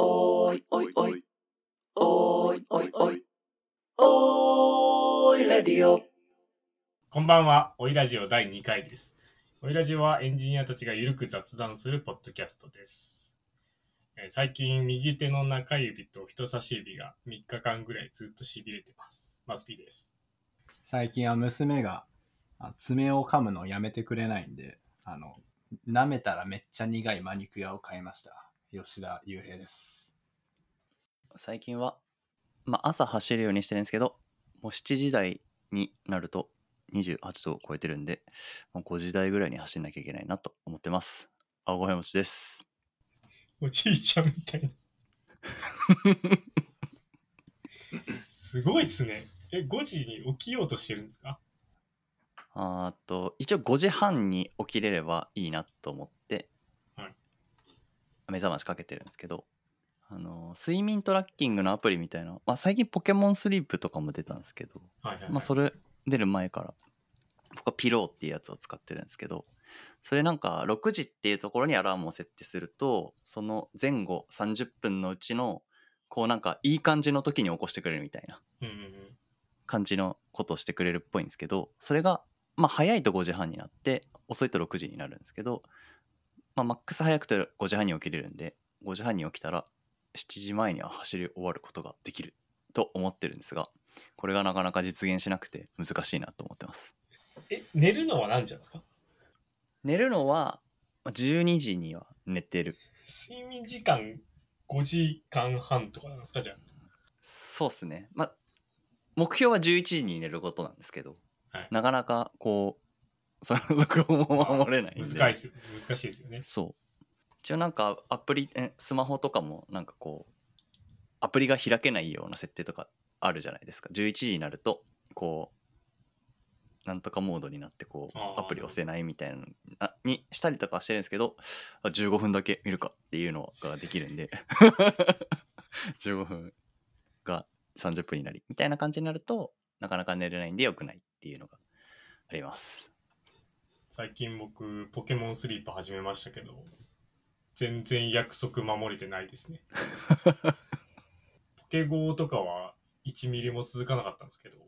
おーいおいおい。おーいおいおい。おーいレディオ。こんばんは、おいラジオ第2回です。おいラジオはエンジニアたちがゆるく雑談するポッドキャストです。えー最近、右手の中指と人差し指が3日間ぐらいずっとしびれてます。マスピーです。最近は娘があ爪を噛むのをやめてくれないんで、あの、舐めたらめっちゃ苦いマニキュアを買いました。吉田雄平です。最近は、まあ、朝走るようにしてるんですけどもう7時台になると28度を超えてるんでもう5時台ぐらいに走んなきゃいけないなと思ってます青米持ちですおじいちゃんみたいな。すごいっすね。え、5時に起きようとしてるんですか？あと一応5時半に起きれればいいなと思って、はい目覚ましかけてるんですけどあの睡眠トラッキングのアプリみたいな、まあ、最近ポケモンスリープとかも出たんですけどはいはい、はい。まあそれ出る前から僕はピローっていうやつを使ってるんですけどそれなんか6時っていうところにアラームを設定するとその前後30分のうちのこうなんかいい感じの時に起こしてくれるみたいな。感じのことをしてくれるっぽいんですけどそれがまあ早いと5時半になって遅いと6時になるんですけどまあマックス早くて5時半に起きれるんで5時半に起きたら7時前には走り終わることができると思ってるんですがこれがなかなか実現しなくて難しいなと思ってます。え、寝るのは何時なんですか？寝るのはまあ12時には寝てる。睡眠時間5時間半とかなんですか？じゃそうっすね。まあ目標は11時に寝ることなんですけど、はい。なかなかこうそのそこも守れないんあ。で。難しい難しいですよね。そう。一応なんかアプリえスマホとかもなんかこうアプリが開けないような設定とかあるじゃないですか。11時になるとこうなんとかモードになってこうアプリ押せないみたいなにしたりとかはしてるんですけどあ15分だけ見るかっていうのができるんで。15分が30分になりみたいな感じになるとなかなか寝れないんでよくないっていうのがあります最近僕、ポケモンスリープ始めましたけど、全然約束守れてないですね。ポケゴーとかは1ミリも続かなかったんですけど、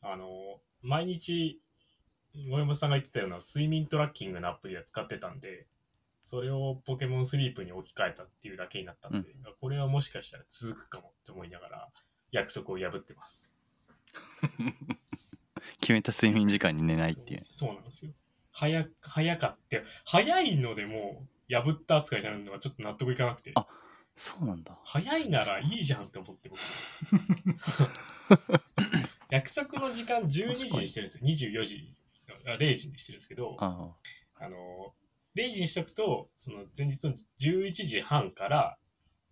あの、毎日、小山さんが言ってたような睡眠トラッキングのアプリは使ってたんで、それをポケモンスリープに置き換えたっていうだけになったんで、これはもしかしたら続くかもって思いながら約束を破ってます。決めた睡眠時間に寝ないっていうそうなんですよ。早早かって、早いのでもう破った扱いになるのがちょっと納得いかなくて、あそうなんだ早いならいいじゃんって思って僕。約束の時間12時にしてるんですよ。24時、あ0時にしてるんですけど、ああの、0時にしとくと、その前日の11時半から、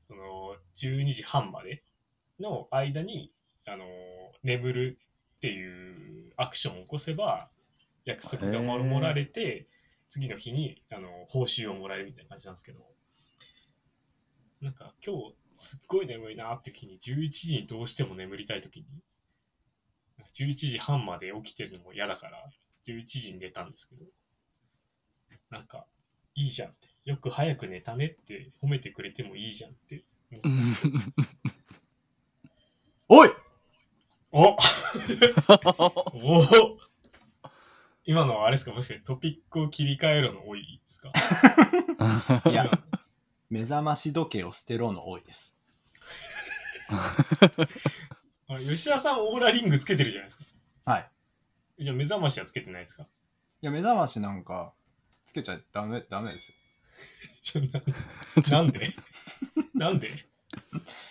その12時半までの間に、あの、眠るっていうアクションを起こせば、約束が守られて、次の日にあの報酬をもらえるみたいな感じなんですけど、なんか今日すっごい眠いなっていう日に11時にどうしても眠りたい時に、11時半まで起きてるのも嫌だから、11時に寝たんですけど、なんか、いいじゃんって。よく早く寝たねって褒めてくれてもいいじゃんって思ったんですよ。おい おお今のはあれですか？もしかしてトピックを切り替えろの多いですか？いや、目覚まし時計を捨てろの多いです。あれ吉田さんオーラリングつけてるじゃないですか。はい。じゃあ目覚ましはつけてないですか？いや、目覚ましなんかつけちゃダメ、ダメですよ。ちょななんで？なんで？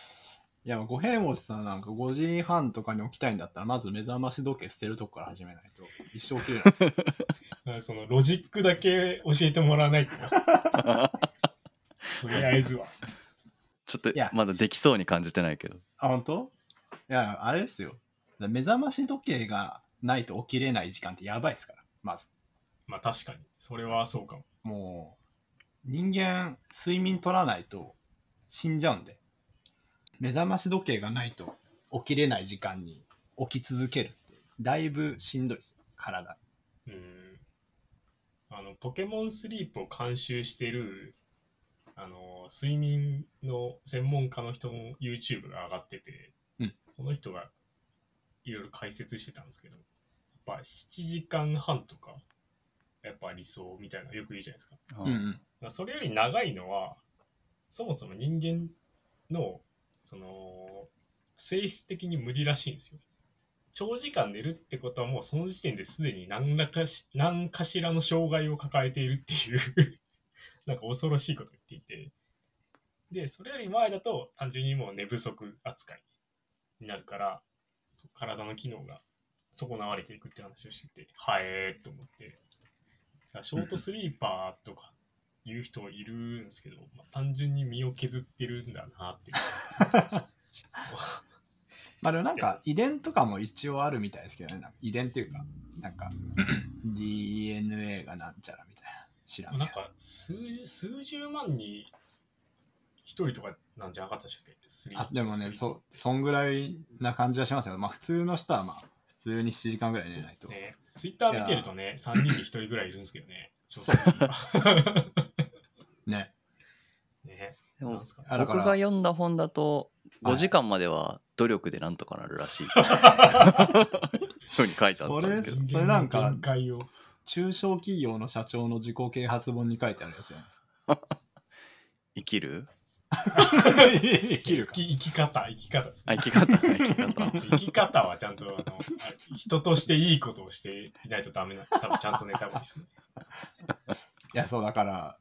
いや、五平餅さんなんか5時半とかに起きたいんだったら、まず目覚まし時計捨てるとこから始めないと、一生起きれないです そのロジックだけ教えてもらわないと。とりあえずは。ちょっといやまだできそうに感じてないけどあ、本当？いや、あれですよ。目覚まし時計がないと起きれない時間ってやばいですから、まず。まあ確かに。それはそうかも。もう、人間、睡眠取らないと死んじゃうんで。目覚まし時計がないと起きれない時間に起き続けるって、だいぶしんどいですよ、体。うん。あの、ポケモンスリープを監修している、ああの睡眠の専門家の人の YouTube が上がってて、うんその人がいろいろ解説してたんですけど、やっぱ7時間半とか、やっぱ理想みたいなのよく言うじゃないですか。あうんうんそれより長いのはそもそも人間のその性質的に無理らしいんですよ。長時間寝るってことはもうその時点ですでに何らかし何かしらの障害を抱えているっていう なんか恐ろしいこと言っていてでそれより前だと単純にもう寝不足扱いになるから体の機能が損なわれていくって話をしててはえーと思ってショートスリーパーとかいう人いるんですけど、まあ、単純に身を削ってるんだなって まあでもなんか遺伝とかも一応あるみたいですけどね。遺伝っていうかなんか DNA がなんちゃらみたいな知らんけど。なんか数十数十万に一人とかなんじゃなかったでしたっけ？あでもねそそんぐらいな感じはしますよ。まあ普通の人はまあ普通に7時間ぐらい寝ないと、ね、ツイッター見てるとね、3人に1人ぐらいいるんですけどね。そうね。ね、僕が読んだ本だとはい。5時間までは努力でなんとかなるらしい。ふうに書いてあったんですけど。それなんか。中小企業の社長の自己啓発本に書いてあるやつじゃないです生きるか。生きるか生き方、生き方です。ね。あ生き方生き方。生き方はちゃんとあのあ人としていいことをしていないとダメな、多分ちゃんと寝た方がいいですね。いやそうだから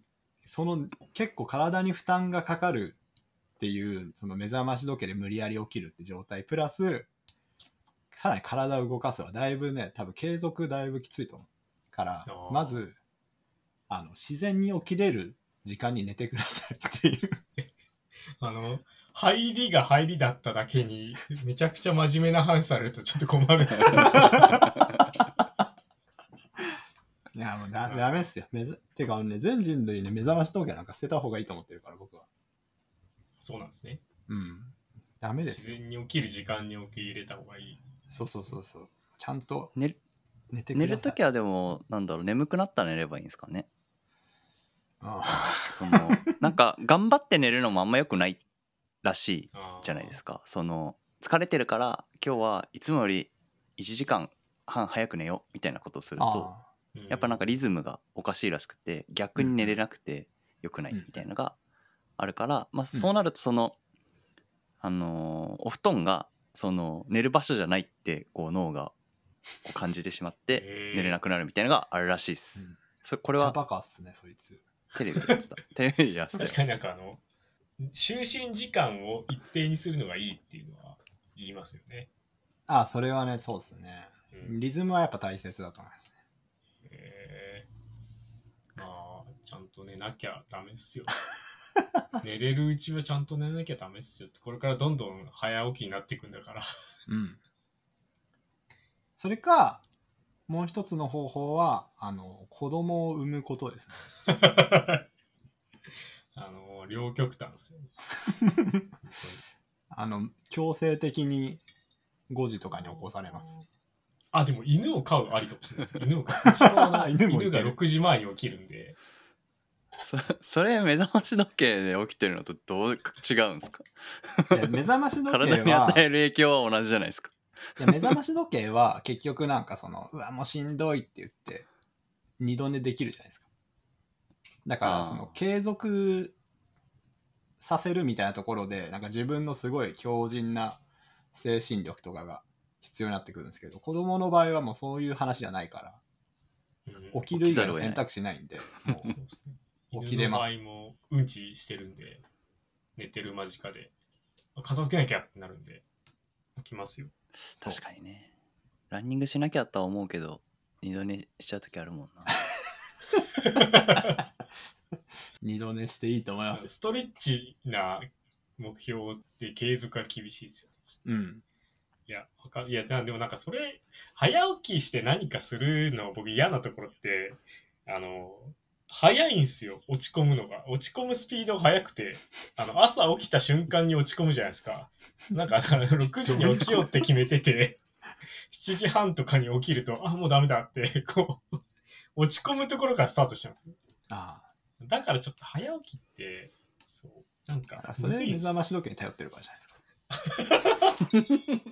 その結構体に負担がかかるっていうその目覚まし時計で無理やり起きるって状態プラスさらに体を動かすはだいぶね多分継続だいぶきついと思うからまずあの自然に起きれる時間に寝てくださいっていう あの、入りが入りだっただけに、めちゃくちゃ真面目な話されるとちょっと困るんですけど。いやもうだダメっすよ。めずてかあのね全人類ね目覚まし時計なんか捨てた方がいいと思ってるから僕は。そうなんですね。うん。ダメで自すよ。然に起きる時間に受け入れた方がいい。そうそうそうそう。ちゃんと寝る寝てください。寝るときはでもなんだろう眠くなったら寝ればいいんですかね。あそのなんか頑張って寝るのもあんま良くないらしいじゃないですか。その疲れてるから今日はいつもより1時間半早く寝ようみたいなことをするとあうんやっぱなんかリズムがおかしいらしくて逆に寝れなくて良くないうん。みたいなのがあるから、まあ、うんそうなるとその、あのーお布団がその寝る場所じゃないってこう脳がこう感じてしまって寝れなくなるみたいなのがあるらしいです。うん。それこれは茶バカっすねそいつ。テレビでやってた。テレビでやってた。確かになんかあの、就寝時間を一定にするのがいいっていうのは言いますよね。あそれはねそうっすね。うん。リズムはやっぱ大切だと思いますね。えあ、ちゃんと寝なきゃダメっすよ。寝れるうちはちゃんと寝なきゃダメっすよ。これからどんどん早起きになっていくんだから。うんそれかもう一つの方法はあの子供を産むことですね あの、両極端ですよね。あの強制的に5時とかに起こされますあ、でも犬を飼うありかもしれないですよ。犬を飼う。うちのあの犬もいける犬が6時前に起きるんで、そそれ目覚まし時計で起きてるのとどう違うんですか？いや目覚まし時計体には与える影響は同じじゃないですか。いや目覚まし時計は結局なんかそのうわもうしんどいって言って二度寝できるじゃないですかだからあーその継続させるみたいなところでなんか自分のすごい強靭な精神力とかが必要になってくるんですけど子供の場合はもうそういう話じゃないからうん起きる以外の選択肢ないんで。起きれます犬の場合もうんちしてるんで、寝てる間近で、片付けなきゃってなるんで、起きますよ。確かにね。ランニングしなきゃとは思うけど、二度寝しちゃう時あるもんな。二度寝していいと思いますストレッチな目標って継続が厳しいですよね。うんいや、わかいや、でもなんかそれ、早起きして何かするの僕嫌なところって、あの、早いんすよ、落ち込むのが。落ち込むスピードが速くて、あの、朝起きた瞬間に落ち込むじゃないですか。なんか、だから6時に起きようって決めてて、7時半とかに起きると、あ、もうダメだって、こう、落ち込むところからスタートしちゃうんですよ。あだからちょっと早起きってそう。なんかあ、それ目覚まし時計に頼ってるからじゃないですか。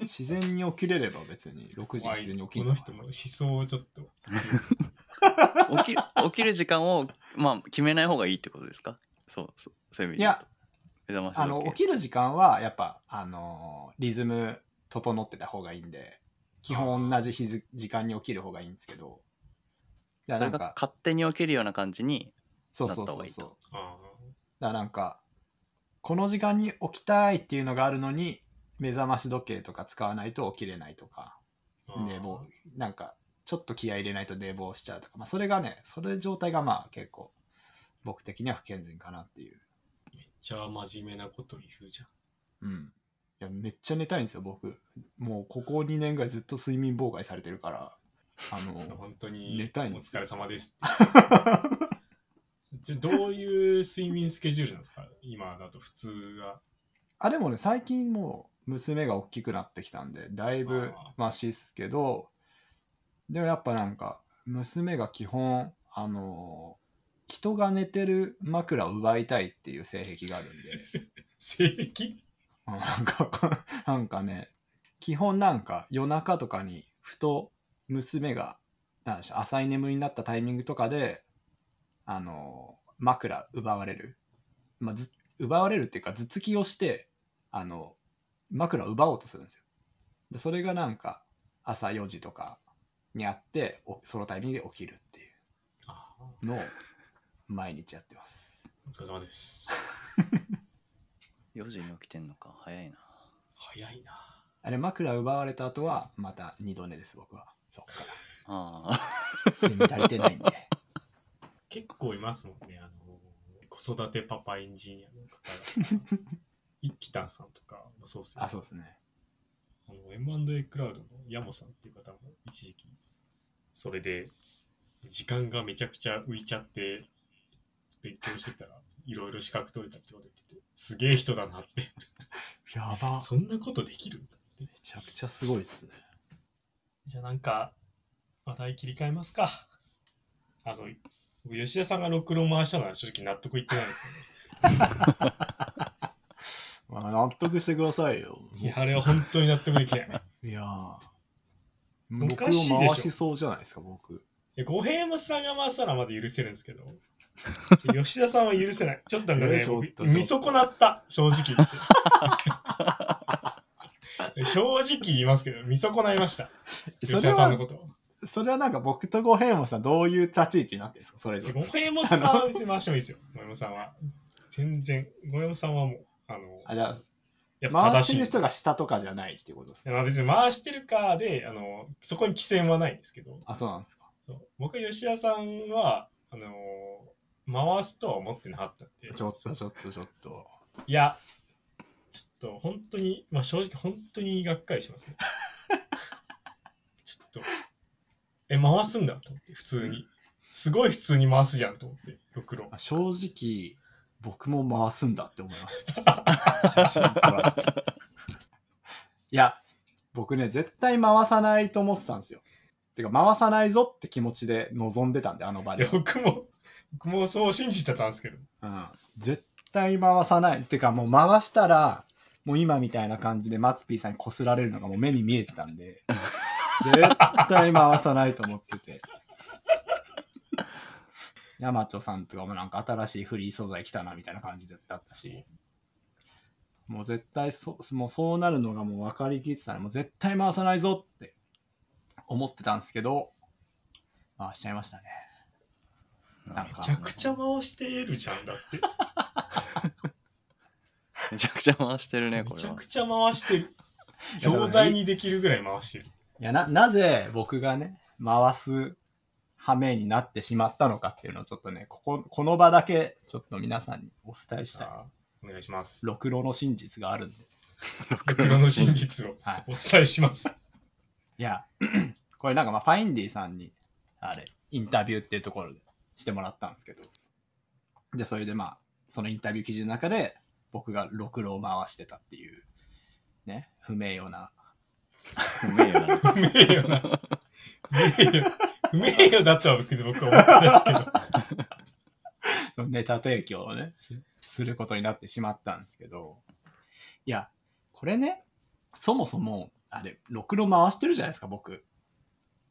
自然に起きれれば別に 6時に自然に起きるこの人の思想をちょっと。起き起きる時間を、まあ、決めない方がいいってことですか？そうそうそういう意味で言うと。目覚ましあの起きる時間はやっぱあのリズム整ってた方がいいんで基本同じ日付時間に起きる方がいいんですけど。だからなんか勝手に起きるような感じにそうそうなった方がいいと。そうそうあだからなんかこの時間に起きたいっていうのがあるのに目覚まし時計とか使わないと起きれないとか。ー。寝坊なんかちょっと気合い入れないと寝坊しちゃうとか、まあ、それがねそれ状態がまあ結構僕的には不健全かなっていう。めっちゃ真面目なこと言うじゃん。うん。いやめっちゃ寝たいんですよ僕。もうここ2年ぐらいずっと睡眠妨害されてるから。あの本当に寝たいんですよ。お疲れ様です。じゃあどういう睡眠スケジュールなんですか？今だと普通は。あでもね最近もう娘が大きくなってきたんでだいぶあマシっすけどでもやっぱなんか娘が基本あの人が寝てる枕を奪いたいっていう性癖があるんで。性癖？なんか なんかね基本なんか夜中とかにふと娘がなんでしょう浅い眠りになったタイミングとかであの枕奪われる、まあ、ず奪われるっていうか頭突きをしてあの枕を奪おうとするんですよ。でそれがなんか朝4時とかにあっておそのタイミングで起きるっていう。のを毎日やってます。お疲れ様です。4時に起きてんのか早いな。早いな。あれ枕奪われた後はまた二度寝です僕は。そっから。ああ睡眠足りてないんで結構いますもんね。あの子育てパパエンジニアの方が。一輝たんさんとかもそうっすよ、あそうですねあの M&A クラウドのヤモさんっていう方も一時期、それで、時間がめちゃくちゃ浮いちゃって、勉強してたらいろいろ資格取れたってこと言ってて、すげえ人だなって。やばそんなことできるんだって。めちゃくちゃすごいっすねじゃあなんか、話題切り替えますか。あ、そう、僕吉田さんがろくろ回したのは正直納得いってないんですよね。まあ納得してくださいよいや、あれは本当に納得できない。いやーお僕をかしいでしょ回しそうじゃないですか僕いや五平山さんが回したらまだ許せるんですけど、ちょ吉田さんは許せない。ちょっとなんかねえ ちょっ、と見損なった、正直言って。正直言いますけど、見損ないました。吉田さんのことを。それはなんか僕と五平本さんどういう立ち位置になってるんですか？それぞれ。五平山さんは別に回してもいいですよ。五平山さんは。全然、五平山さんはもう、あの、あじゃやっあ回ぱ正してる人が下とかじゃないっていうことですねまあ別に回してるかで、あの、そこに規制はないんですけど、あそうなんですか。そう。僕は吉田さんは、あの回すとは思ってなかったんで、ちょっとちょっとちょっと。いや、ちょっと本当に、まあ正直本当にがっかりしますね。ちょっと、え、回すんだと思って、普通に。すごい普通に回すじゃんと思って、ろくろ。あ正直僕も回すんだって思いました。写真撮られて。いや僕ね絶対回さないと思ってたんですよ。てか回さないぞって気持ちで臨んでたんであの場で、僕も、僕もそう信じてたんですけど、うん、絶対回さない。てかもう回したらもう今みたいな感じでマツピーさんにこすられるのがもう目に見えてたんで 絶対回さないと思ってて山町さんとかもなんか新しいフリー素材来たなみたいな感じだったしもう絶対そもうそうなるのがもう分かりきってたねもう絶対回さないぞって思ってたんですけど回しちゃいましたねなんかめちゃくちゃ回してるじゃんだって。めちゃくちゃ回してるねこれはめちゃくちゃ回してる。教材にできるぐらい回してる。いやななぜ僕がね回す羽目になってしまったのかっていうのをちょっとねこここの場だけちょっと皆さんにお伝えしたいお願いします。ろくろの真実があるんでろくろの真実をはいお伝えします。いや これなんかまあファインディさんにあれインタビューっていうところでしてもらったんですけどでそれでまあそのインタビュー記事の中で僕がろくろを回してたっていうね不名誉な不名誉な不名誉な。不名誉。不名誉だとは別に僕は思ってないですけど。ネタ提供をねすることになってしまったんですけど、いや、これね、そもそも、あれ、ろくろ回してるじゃないですか、僕。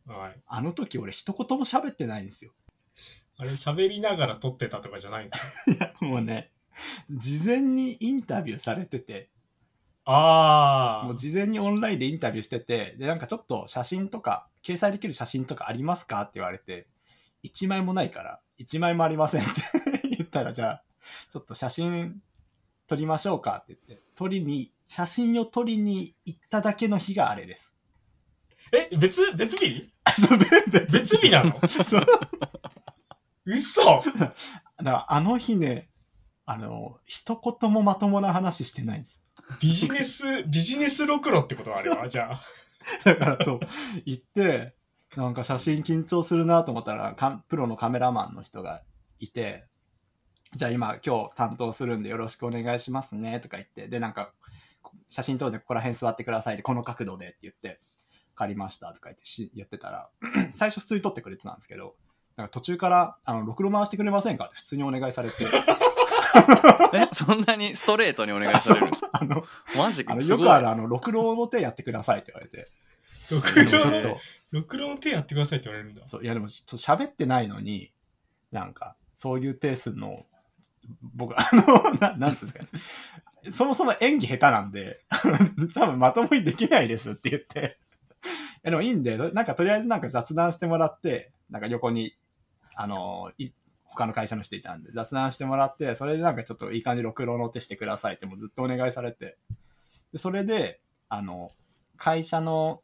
はい。あの時俺一言も喋ってないんですよ。あれ、喋りながら撮ってたとかじゃないんですか？いや、もうね、事前にインタビューされてて、あもう事前にオンラインでインタビューしてて、で、なんかちょっと写真とか、掲載できる写真とかありますか？って言われて、1枚もないから、1枚もありませんって 言ったら、じゃあ、ちょっと写真撮りましょうかって言って、撮りに、写真を撮りに行っただけの日があれです。え、別、別日？そう別別日。なの？嘘！だからあの日ね、あの、一言もまともな話してないんです。ビジネス、ビジネスろくろってことあれはじゃあ。だからそう、行って、なんか写真緊張するなと思ったら、かプロのカメラマンの人がいて、じゃあ今今日担当するんでよろしくお願いしますねとか言って、でなんか写真撮るんでここら辺座ってくださいで、この角度でって言って、わかりましたとか言ってし言ってたら、最初普通に撮ってくれてたんですけど、なんか途中から、あの、ろくろ回してくれませんかって普通にお願いされて、えそんなにストレートにお願いされるんですか？あの、マジあのすごいよくあるあの、ろくろの手やってくださいって言われて、ろくろっと、ろくろの手やってくださいって言われるんだ。そういやでもちょっと喋ってないのになんかそういう手するの僕あの ななんつうんですかね。そもそも演技下手なんで 多分まともにできないですって言って。いやでもいいんでなんかとりあえずなんか雑談してもらってなんか横にあのい他の会社の人いたんで雑談してもらってそれでなんかちょっといい感じろくろの手してくださいってもうずっとお願いされてでそれであの会社の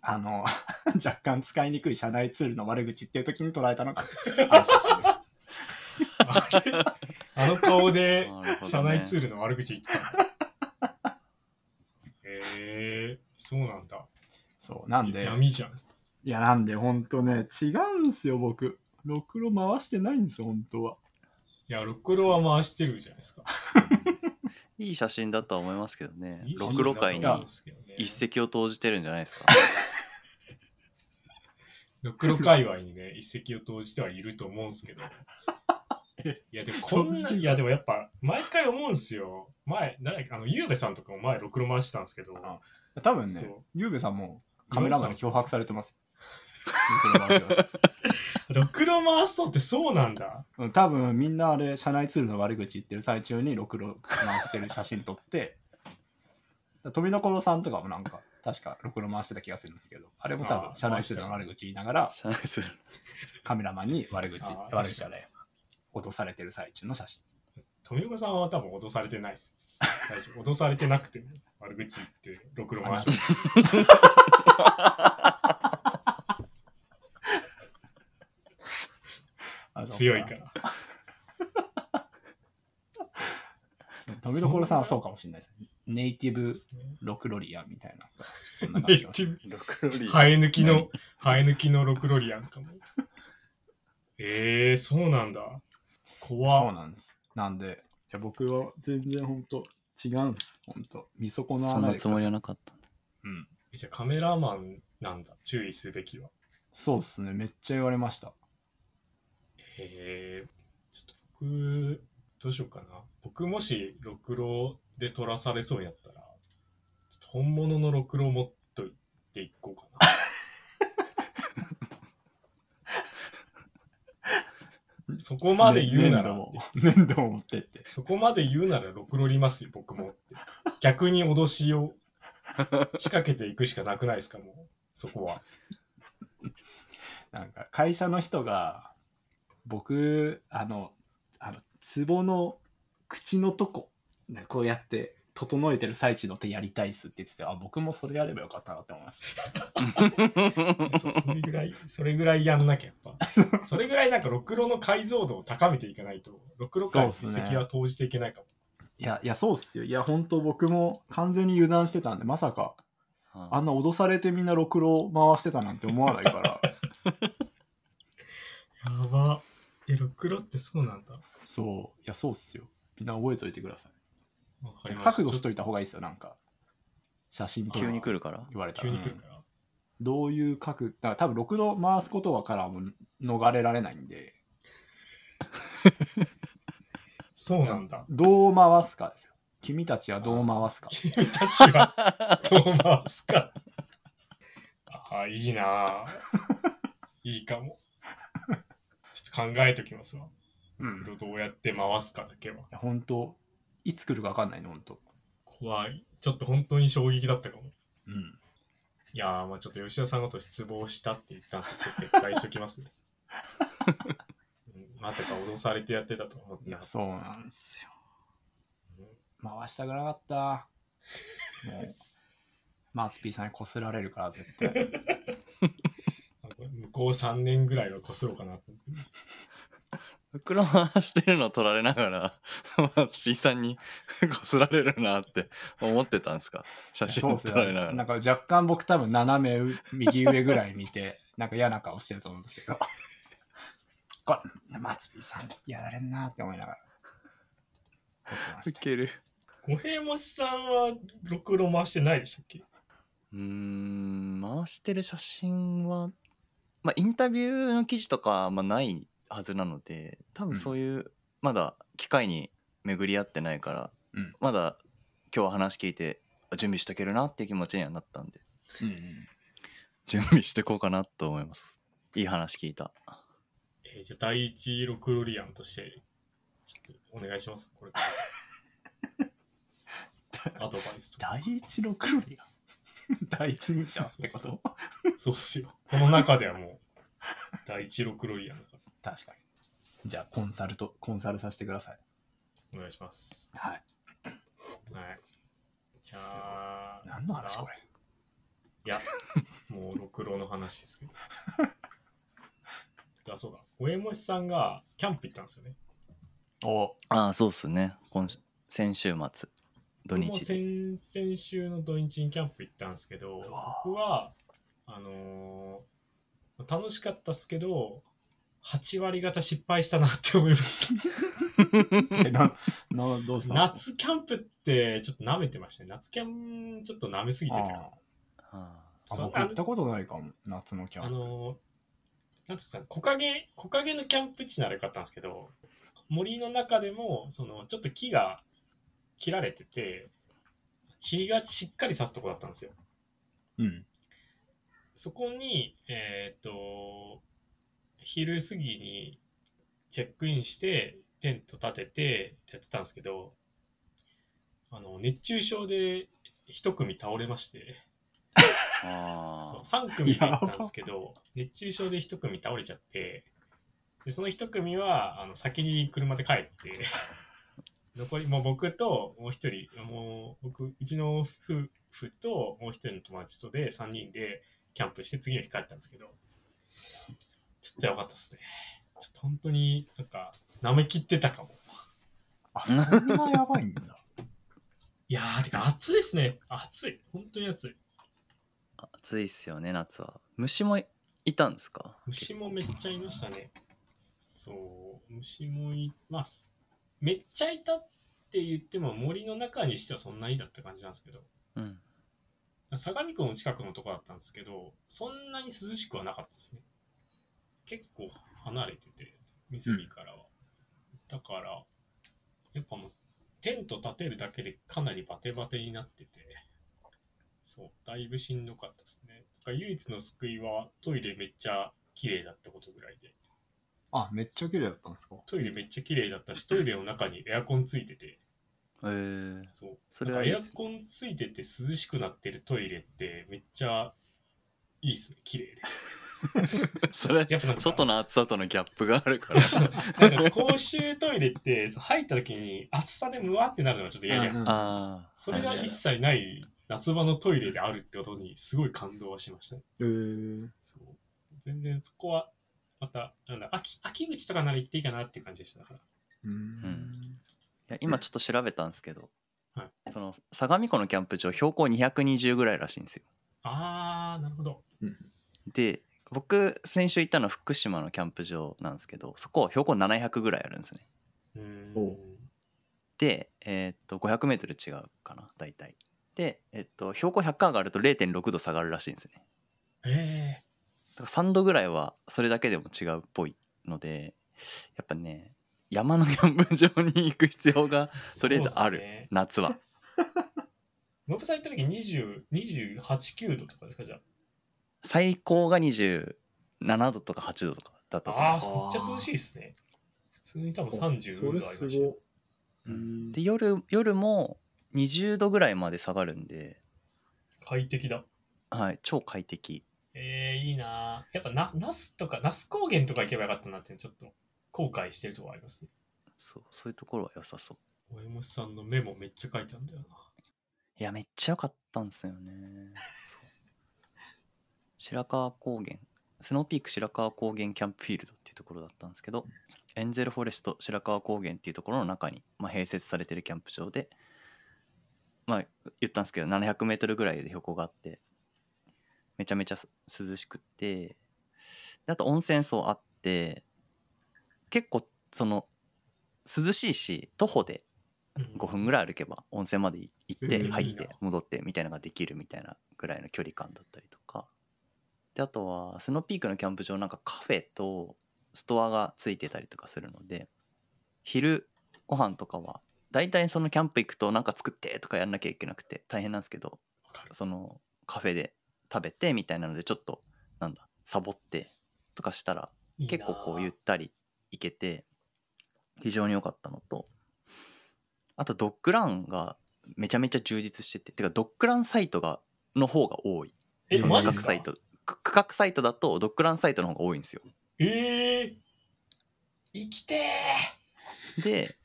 あの 若干使いにくい社内ツールの悪口っていう時に捉えたのが あの顔で社内ツールの悪口言ってた。へえそうなんだ。そう、なんで、闇じゃん。いや、なんで、ほんとね、違うんすよ、僕。ろくろ回してないんですよ、本当は。いや、ろくろは回してるじゃないですか。いい写真だとは思いますけどねろくろ界に一石を投じてるんじゃないですか ろくろ界隈にね、一石を投じてはいると思うんですけど。いや、でもこんな、いや、でもやっぱ、毎回思うんですよ。前、誰か、あの、ゆうべさんとかも前、ろくろ回してたんですけど、あ多分ね、ゆうべさんもカメラマンに脅迫されてます。ろくろ回してます ろくろ回すのってそうなんだ。うん多分みんなあれ、社内ツールの悪口言ってる最中にろくろ回してる写真撮って、富所さんとかもなんか、確かろくろ回してた気がするんですけど、あれも多分社内ツールの悪口言いながら、社内ツールカメラマンに悪口、あー悪口じゃない、脅されてる最中の写真。富岡さんは多分脅されてないです。脅されてなくても悪口言って、ろくろ回しました。あの強いから。富所さんはそうかもしれないです。ネイティブロクロリアンみたいな。そんなネ感じがイティブろくろリー生え抜きの、生え抜きのロクロリアンかも。えー、そうなんだ。怖そうなんです。なんで、いや僕は全然本当違うんです。本当見損なそわないでくださ。んなつもりはいなかったうん。じゃあカメラマンなんだ。注意すべきは。そうっすね。めっちゃ言われました。へえちょっと僕、どうしようかな。僕もし、ろくろで撮らされそうになったら、ちょっと本物のろくろを持っといていこうかな。そこまで言うなら、ね粘土も、粘土も持ってって。そこまで言うならろくろりますよ、僕もって。逆に脅しを仕掛けていくしかなくないですか、もう。そこは。なんか会社の人が、僕、あの、あの、壺の口のとこ、ねこうやって整えてる最中の手やりたいっすって言ってて、あ、僕もそれやればよかったなって思いました。そそれぐらい、それぐらいやんなきゃやっぱ。それぐらいなんか、ろくろの解像度を高めていかないと、ろくろ界に実績は投じていけないかも。いや、いや、そうっすよ。いや、本当僕も完全に油断してたんで、まさか、あんな脅されてみんなろくろ回してたなんて思わないから、やば。え、ろくろってそうなんだ。そう、いや、そうっすよ。みんな覚えといてください。わかりました。角度しといいた方がいいですよ、なんか。写真とか急に来るから？言われたら。うん急に来るから。どういう角だから多分ろくろ回すことはからも逃れられないんで、そうなんだ。どう回すかですよ。君たちはどう回すか。君たちはどう回すか。ああ、いいなあいいかも。考えときますわ。うん。どうやって回すかだけは。本当いつ来るか分かんないね、本当怖い。ちょっと本当に衝撃だったかも。うん。いやー、まあちょっと吉田さんのこと失望したって言ったんで撤回しときますね。うんまさか脅されてやってたと思っていや、そうなんですよ。回したくなかった。もう、マーツピーさんにこすられるから、絶対。向こう3年ぐらいはこすろうかなと。袋回してるの取られながら、まあ、P さんに こすられるなって思ってたんですか？写真撮られなよ。がら。なんか若干僕多分斜めう右上ぐらい見て、なんか嫌な顔してると思うんですけど。これ、マツピーさん、やられんなって思いながら。撮ってましたウケる。五平餅さんはろくろ回してないでしたっけ？うーん、回してる写真は、まあ、インタビューの記事とかはまあないはずなので、多分そういう、まだ機会に巡り合ってないから、うんまだ今日は話聞いて、準備しとけるなっていう気持ちにはなったんで、うんうん。準備してこうかなと思います。いい話聞いた。えーじゃあ第一ロクロリアンとして、ちょっとお願いします。これから。アドバイスとか。第一のクロリア 第一人者ってこそうとそうっすよ。この中ではもう、第一ロクロリアンだか確かに。じゃあ、コンサルと、コンサルさせてください。ら、お願いします。はい。はい。じゃあ、何の話これ？いや、もう、ろくろの話ですけど。あ、そうだ。おえもしさんがキャンプ行ったんですよね。おああ、そうっすね。今先週末、土日で。先先週の土日にキャンプ行ったんですけど、わ僕は、あのー楽しかったっすけど、8割方失敗したなって思いました。え、な、な、どうした夏キャンプってちょっと舐めてましたね。夏キャンちょっと舐めすぎてかて。あああ、そう僕行ったことないかも。夏のキャあンプ。のーなんつったら木陰、木陰のキャンプ地ならよかったんですけど、森の中でも、その、ちょっと木が切られてて、日がしっかり差すとこだったんですよ。うん。そこに、えっ、と、昼過ぎにチェックインして、テント立ててやってたんですけど、あの、熱中症で一組倒れまして、あそう3組で行ったんですけど、熱中症で1組倒れちゃって、でその1組はあの先に車で帰って、残りもう僕ともう1人、もう僕、うちの夫婦ともう1人の友達とで3人でキャンプして次の日帰ったんですけど、ちょっとやばかったですね。ちょっと本当になんか、舐めきってたかも。あ、そんなやばいんだ。いやー、てか暑いですね。暑い。本当に暑い。あ。暑いっすよね、夏は。虫もいたんですか？虫もめっちゃいましたね。そう、虫もいます。めっちゃいたって言っても森の中にしてはそんなにだった感じなんですけど、うん。相模湖の近くのとこだったんですけど、そんなに涼しくはなかったですね。結構離れてて、湖からは。だから、やっぱもうテント立てるだけでかなりバテバテになってて、そう、だいぶしんどかったですね。だから唯一の救いはトイレめっちゃ綺麗だったことぐらいで。あ、めっちゃ綺麗だったんですか？トイレめっちゃ綺麗だったし、トイレの中にエアコンついてて、えー、そう。それはいエアコンついてて涼しくなってるトイレってめっちゃいいっすね、綺麗で。それやっぱなんか外の暑さとのギャップがあるから。なんか公衆トイレってそう入った時に暑さでムワってなるのがちょっと嫌じゃないですか。ああそれが一切ない夏場のトイレであるってことにすごい感動はしましたね。えー、そう。全然そこはまた、なんだ秋、秋口とかなら行っていいかなっていう感じでした。だから。うーん。いや今ちょっと調べたんですけど、はその相模湖のキャンプ場標高220ぐらいらしいんですよ。あー、なるほど。で僕先週行ったのは福島のキャンプ場なんですけどそこは標高700ぐらいあるんですね。うーん。おう。でえーっと 500m 違うかな大体。で、えっと、標高100上がると0.6度下がるらしいんですね。えだから3度ぐらいはそれだけでも違うっぽいのでやっぱね山のキャンプ場に行く必要がとりあえずある、ね夏は。ノブさん行った時20 28、9度とかですかじゃ最高が27度とか8度とかだったと思う。あ。あー、めっちゃ涼しいですね。普通に多分30度ありまそれしたで夜夜も20度ぐらいまで下がるんで、快適だ。はい、超快適。えー、いいな。ーやっぱな、ナスとか、ナス高原とか行けばよかったなって、ちょっと後悔してるところありますね。そうそういうところは良さそう。おえさんのメモめっちゃ書いてあるんだよな。いやめっちゃ良かったんですよね。白川高原。スノーピーク白川高原キャンプフィールドっていうところだったんですけどエンゼルフォレスト白川高原っていうところの中に、まあ、併設されてるキャンプ場でまあ言ったんですけど 700m ぐらいで標高があってめちゃめちゃす涼しくって。であと温泉層あって結構その涼しいし徒歩でうん。5分ぐらい歩けば温泉まで行ってうん。入って戻ってみたいなのができるみたいなぐらいの距離感だったりとか。であとはスノーピークのキャンプ場なんかカフェとストアがついてたりとかするので昼ご飯とかは大体そのキャンプ行くとなんか作ってとかやんなきゃいけなくて大変なんですけどそのカフェで食べてみたいなのでちょっとなんだサボってとかしたら結構こうゆったり行けて非常に良かったのとあとドッグランがめちゃめちゃ充実してててかドッグランサイトがの方が多い。え、そのマジっすか？区画サイト。く区画サイトだとドッグランサイトの方が多いんですよ。えー、生きてで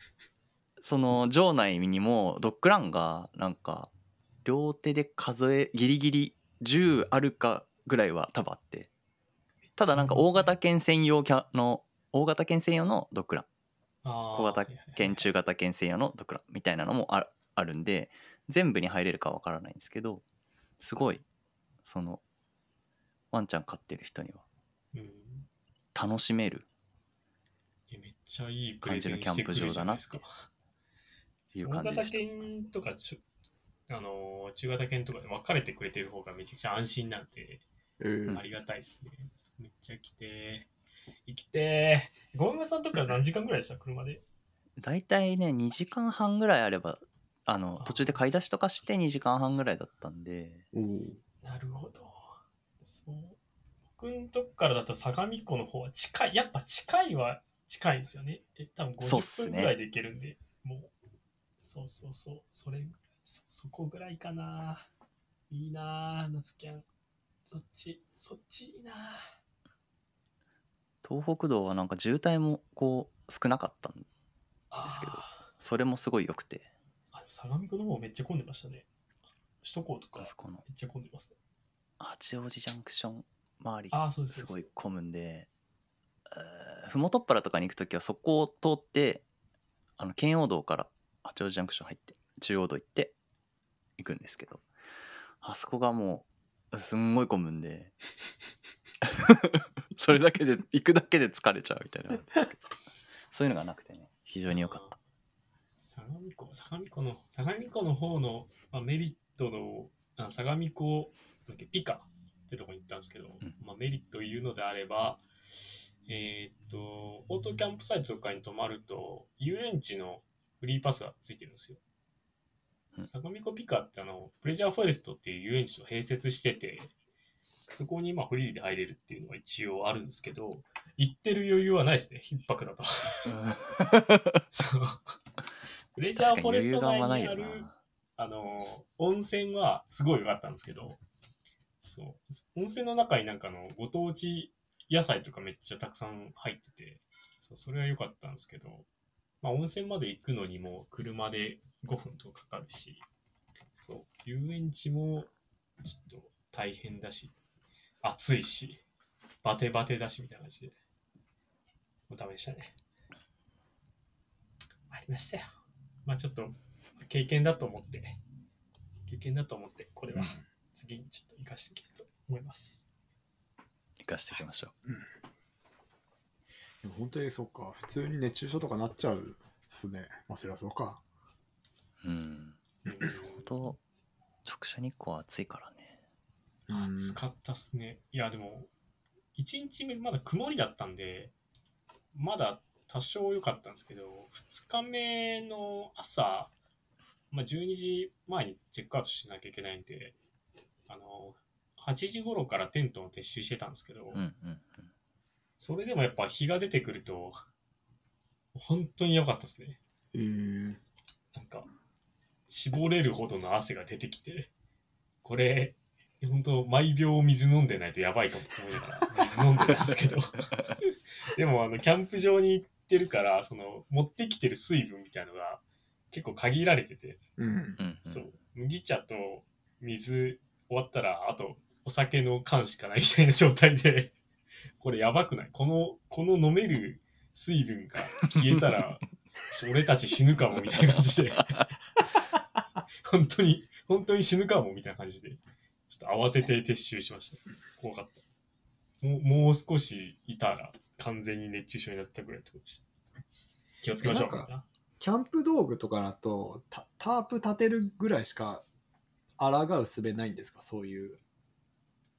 その場内にもドッグランがなんか両手で数えギリギリ10あるかぐらいは多分あって。ーただなんか大型犬専用キャの大型犬専用のドッグラン。小小型犬中型犬専用のドッグランみたいなのもあるあるんで全部に入れるかわからないんですけどすごいそのワンちゃん飼ってる人には。うん。楽しめる。えめっちゃいいプレゼンしてくれるじゃないですか。いう感じでした。犬とかちょ、あのー中型犬とかで分かれてくれてる方がめちゃくちゃ安心なんで、うんありがたいですね。めっちゃ来てー、生きてー。ゴームさんとか何時間ぐらいでした？車で。大体ね2時間半ぐらいあればあのあ途中で買い出しとかして2時間半ぐらいだったんでなるほど。そう。僕のとこからだと相模湖の方は近い。やっぱ近いは近いんですよね。え、多分50そうっすね分ぐらいで行けるんで、もう。そうそうそう。それ、そ、そこぐらいかな。いいなぁ、夏キャン。そっち、そっちいいなぁ。東北道はなんか渋滞もこう少なかったんですけどそれもすごい良くてあ、相模湖の方めっちゃ混んでましたね。首都高とかめっあそこのちゃ混んでますね。八王子ジャンクション周りす。すごい混むんでえーふもとっぱらとかに行く時はそこを通ってあの圏央道から八王子ジャンクション入って中央道行って行くんですけどあそこがもうすんごい混むんで それだけで行くだけで疲れちゃうみたいなそういうのがなくてね非常に良かった相模湖、相模湖の、相模湖の方の、まあ、メリットの、あ相模湖、なんピカってとこに行ったんですけど、うんまあ、メリットを言うのであれば、えーっと、オートキャンプサイトとかに泊まると、遊園地のフリーパスがついてるんですよ。うん。相模湖ピカってあの、プレジャーフォレストっていう遊園地と併設してて、そこにまあフリーで入れるっていうのは一応あるんですけど、行ってる余裕はないですね、逼迫だと。そう。プレジャーフォレスト内にあるあの、温泉はすごい良かったんですけど、そう、温泉の中になんかあの、ご当地野菜とかめっちゃたくさん入ってて、そうそれは良かったんですけど、まあ、温泉まで行くのにも車で5分とかかかるし、そう、遊園地もちょっと大変だし、暑いし、バテバテだしみたいな感じで、もうダメでしたね。ありましたよ。まあちょっと経験だと思って、経験だと思って、これは。次にちょっと活かしていきたいと思います。生かしていきましょでも本当にそっか。普通に熱中症とかなっちゃうっすね。まあそりゃそうかううんうん相当直射日光は暑いからねうん暑かったっすね。いや、でも、1日目まだ曇りだったんで、まだ多少良かったんですけど、2日目の朝、まあ、12時前にチェックアウトしなきゃいけないんで、あの、8時頃からテントの撤収してたんですけど、うんうんうんそれでもやっぱ日が出てくると、本当にやばかったですね。えー、絞れるほどの汗が出てきて、これ、本当毎秒水飲んでないとやばいかもと思いながら水飲んでたんですけど、でもあの、キャンプ場に行ってるから、その、持ってきてる水分みたいなのが結構限られてて、そう、麦茶と水終わったら、あとお酒の缶しかないみたいな状態で、これやばくない？この、この飲める水分が消えたら、俺たち死ぬかもみたいな感じで、本当に、本当に死ぬかもみたいな感じで、ちょっと慌てて撤収しました。怖かった。もうもう少しいたら完全に熱中症になったぐらいってことでした。気をつけましょう。なんかキャンプ道具とかだとタタープ立てるぐらいしか抗う術ないんですか？そういう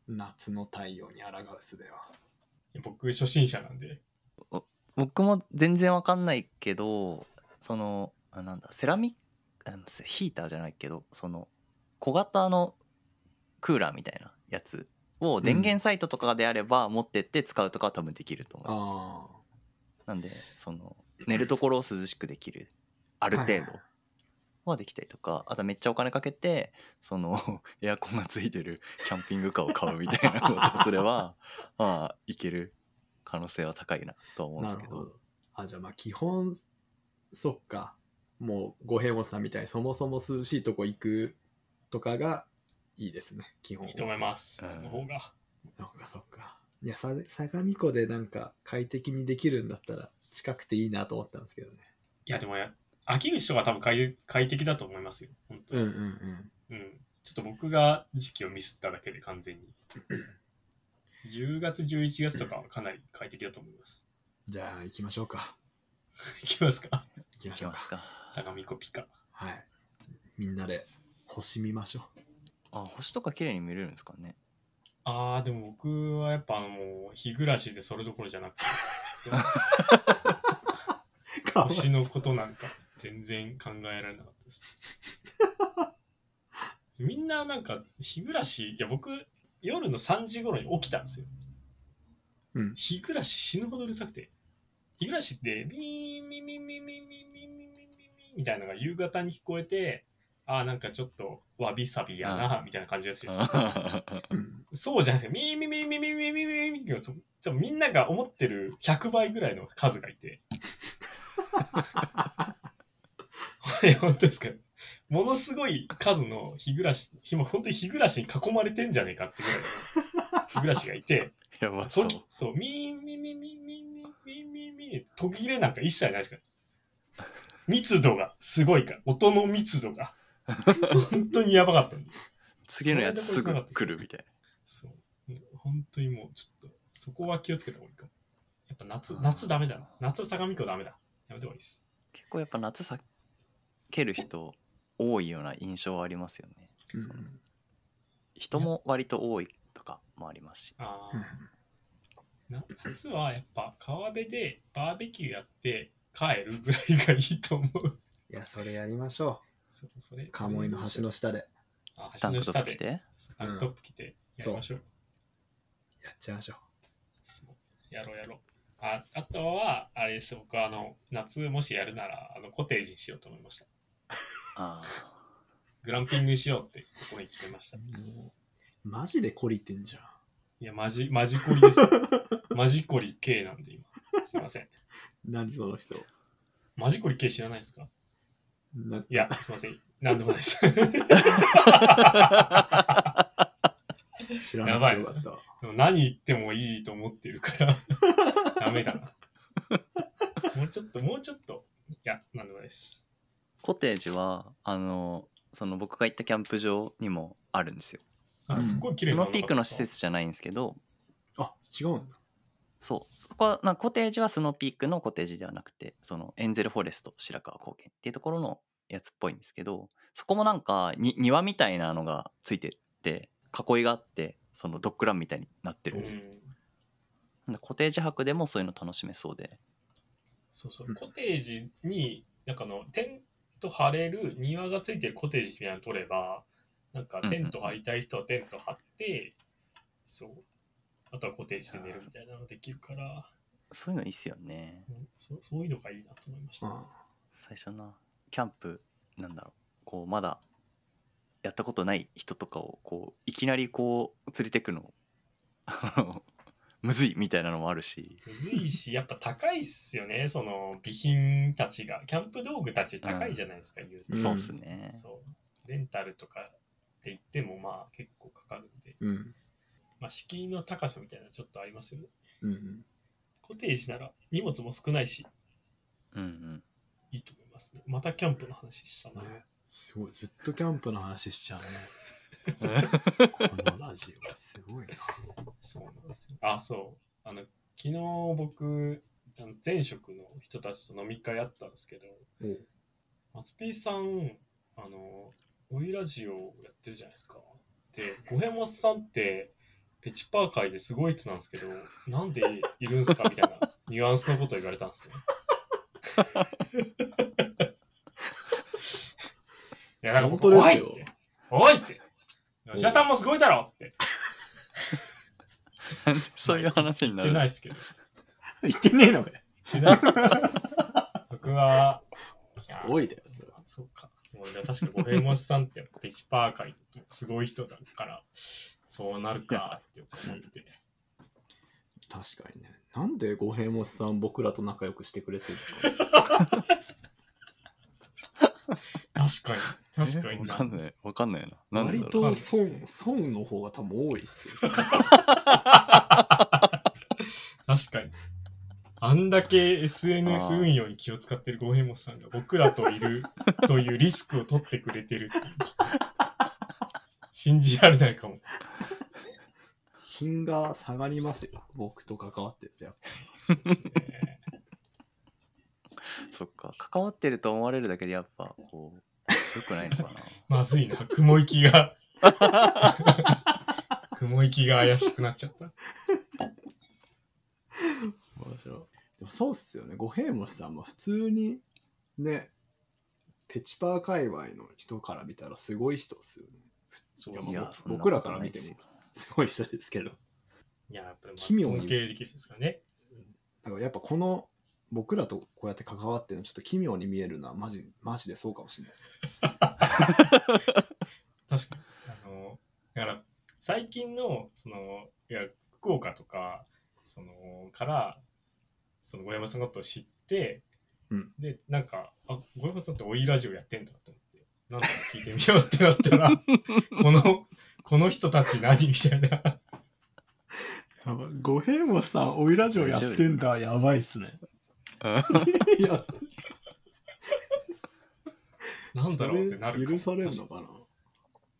夏の太陽に抗う術は。僕初心者なんで、僕も全然わかんないけどそのあなんだセラミックあヒーターじゃないけどその小型のクーラーみたいなやつを電源サイトとかであれば持ってって使うとかは多分できると思います、あなんでその寝るところを涼しくできるある程度はできたりとかあとはめっちゃお金かけてその エアコンがついてるキャンピングカーを買うみたいなことをすれば まあいける可能性は高いなとは思あ、うんですけどど。あ、じゃあまあ基本、そっか。もう五平本さんみたいにそもそも涼しいとこ行くとかがいいですね、基本は。いいと思います。うんその方が。そっかそっか。いや、さ相模湖でなんか快適にできるんだったら近くていいなと思ったんですけどね。いや、でもや、秋口とか多分快快適だと思いますよ。本当に。うんうんうん。うん。ちょっと僕が時期をミスっただけで完全に。10月、11月とかはかなり快適だと思います。じゃあ行きましょうか。いきますか行きましょうか。いきますか相模湖ピカ。はい。みんなで星見ましょあ星とか綺麗に見れるんですかねあー、でも僕はやっぱあのもう、日暮らしでそれどころじゃなくて、星のことなんか全然考えられなかったです。みんななんか日暮らし、いや僕、夜の3時頃に起きたんですよ。うん日暮らし死ぬほどうるさくて。日暮らしって、ミーミミミミミミミミミミみたいなのが夕方に聞こえて、ああ、なんかちょっとわびさびやな、みたいな感じがするんですよ。うん そうじゃないですか。ミーミミミミミミミミミそちょみんなが思ってる100倍ぐらいの数がいて。いや、本当ですか。ものすごい数の日暮らし、今本当に日暮らしに囲まれてんじゃねえかってぐらいの日暮らしがいて、やばそそううそう、ミーミーミーミーミーミーミーミーミー途切れなんか一切ないですから。密度がすごいから、音の密度が。本当にやばかったんで。次のやつすぐ来るみたいそう。うん本当にもうちょっと、そこは気をつけた方がいいかも。やっぱ夏、うん夏ダメだな。夏相模湖ダメだ。やめた方がいいです。結構やっぱ夏避ける人多いような印象はありますよねうん人も割と多いとかもありますしあうんーな夏はやっぱ川辺でバーベキューやって帰るぐらいがいいと思う。いや、それやりましょそうそれう。鴨居の橋の下であタンクト橋の下でップ着てそうタンクトップ着てやりましょう。やっちゃいましょそうやろうやろう。ああとは、あれです、僕はあの夏もしやるならあのコテージにしようと思いました。あグランピングしようってここに決めました。う。もうマジで懲りてんじゃん。いや、マジ、マジコリですよ。マジコリ K なんで今。すいません。何その人？マジコリ K 知らないですか？ないや、すいません。なんでもないです。知らなくてよかったわ。でも何言ってもいいと思ってるから、ダメだな。もうちょっと、もうちょっと。いや、なんでもないです。コテージはあのその僕が行ったキャンプ場にもあるんですようんあ、すごい綺麗なスノーピークの施設じゃないんですけど。あ、違うんだ。そう。そこはなんかコテージはスノーピークのコテージではなくてそのエンゼルフォレスト白川高原っていうところのやつっぽいんですけどそこもなんかに庭みたいなのがついてて囲いがあってそのドッグランみたいになってるんですよ、うん。なんでコテージ泊でもそういうの楽しめそうで。そうそう、コテージに、なんかあの、テント張れる庭がついてるコテージみたいなの取れば、なんかテント張りたい人はテント張って、そう。あとはコテージで寝るみたいなのできるから、そういうのいいっすよね。うんそうそういうのがいいなと思いました。あ最初な。キャンプなんだろう。こうまだやったことない人とかをこういきなりこう連れてくの。むずいみたいなのもあるし。むずいし、やっぱ高いっすよね、その備品たちが。キャンプ道具たち高いじゃないですか、言うて。うん。そうっすね。そう。レンタルとかって言っても、まあ結構かかるんで、うんまあ敷居の高さみたいなのちょっとありますよね。うんコテージなら荷物も少ないし、うんうんいいと思いますね。またキャンプの話したな。ねすごいずっとキャンプの話しちゃうね このラジオはすごいなそうなんですよ。あ、そう。あの、昨日僕、あの前職の人たちと飲み会あったんですけど、松 P さん、あの、オイラジオやってるじゃないですか。で、五右衛門さんって、ペチパー界ですごい人なんですけど、なんでいるんすかみたいなニュアンスのことを言われたんですね。いや、なんか僕、本当ですよ。おいって、おいって、吉田さんもすごいだろって。なんでそういう話に言ってなるないですけど。言ってねえのかよ。言ってないっす僕は、いや多いだよそうか。もう確かに五平餅さんってペチパー界すごい人だから、そうなるかって思って。確かにね。なんで五平餅さん僕らと仲良くしてくれてるんですか確かに、確かにわか。んない。わかんないな。なんで割だろう。と損損の方が多分多いっすよ。確かに。あんだけ SNS 運用に気を使ってる五平餅さんが僕らといる というリスクを取ってくれてるって信じられないかも。品が下がりますよ僕と関わってるとやっそうですね。そっか関わってると思われるだけでやっぱこうよくないのかな まずいな、雲行きが。雲行きが怪しくなっちゃった。面白い。でもそうっすよね。五平餅さんも普通にねペチパー界隈の人から見たらすごい人っすよね。そういや僕らから見てもすすごい人ですけど。いや、やっぱりまあ奇妙に。尊敬できる人ですからね。だからやっぱこの僕らとこうやって関わってるのちょっと奇妙に見えるのはマジマジでそうかもしれないです 確かに。あの、だから、最近の、その、いや、福岡とか、その、から、その、小山さんのことを知って、うん。で、なんか、あ、小山さんっておいラジオやってんだと思って、なんか聞いてみようってなったら、この、この人たち何みたいな。やばい。五平餅さんおいラジオやってんだ。やばいっすね。なんだろうってなる許されるのかな？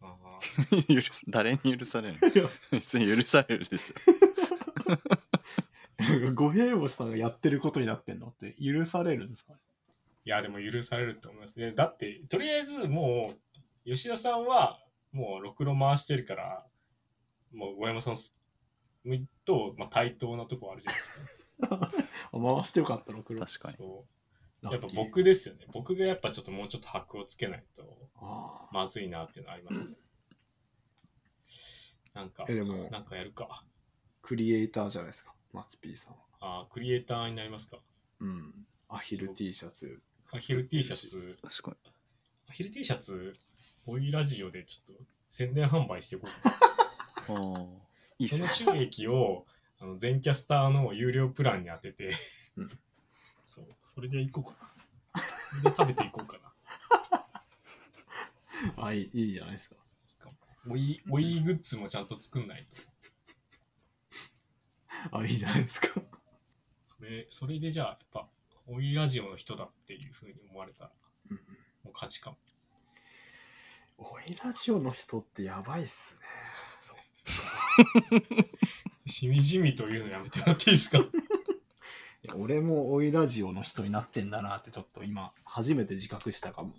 あ許す誰に許されるの？別に許されるでし 五平餅さんがやってることになってんのって許されるんですか？ねいや、でも許されると思いますね。だって、とりあえずもう、吉田さんは、もう、ろくろ回してるから、もう、小山さんと、まあ、対等なとこあるじゃないですか。あ回してよかったの黒確かにそう。やっぱ僕ですよね。僕がやっぱちょっともうちょっと箔をつけないと、まずいなっていうのありますね。なんか、えでもなんかやるか。クリエイターじゃないですか松 P さんは。あークリエイターになりますか？うん。アヒル T シャツ。アヒル T シャツ、ょ確かに。アヒル T シャツ、ボイラジオでちょっと宣伝販売していこう。かな。あーいいっそすね。の収益をあの全キャスターの有料プランに当てて、うん。そう、それでいこうかな。それで食べていこうかな。あいいいいじゃないですか。しかも。おい、おいグッズもちゃんと作んないと。あいいじゃないですか。それ、それでじゃあ、やっぱ、おいラジオの人だっていうふうに思われたら、うんもう勝ちかも。おいラジオの人ってやばいっすね。そうしみじみというのやめてもらっていいですか？俺もおいラジオの人になってんだなってちょっと今初めて自覚したかも。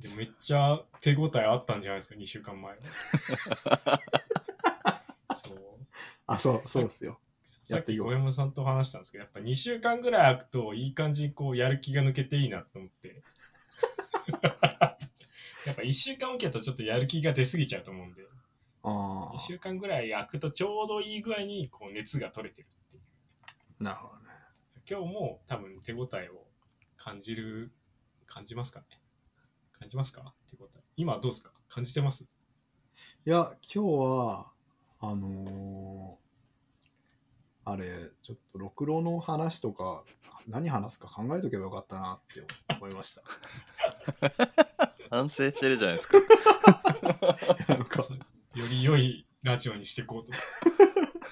でもめっちゃ手応えあったんじゃないですか、2週間前。は。そう。あそうそうっすよさってき小山さんと話したんですけど、やっぱ2週間ぐらい空くといい感じにこうやる気が抜けていいなと思って。やっぱ1週間おきだとちょっとやる気が出すぎちゃうと思うんで、あ2週間ぐらい空くとちょうどいい具合にこう熱が取れてるっていう。あ、なるほどね。今日も多分手応えを感じる、感じますかね感じますか？手応え。今はどうですか？感じてます？いや、今日は、あのーあれ、ちょっと、ろくろの話とか、何話すか考えとけばよかったなって思いました。反省してるじゃないですか。なんか、より良いラジオにしていこうと。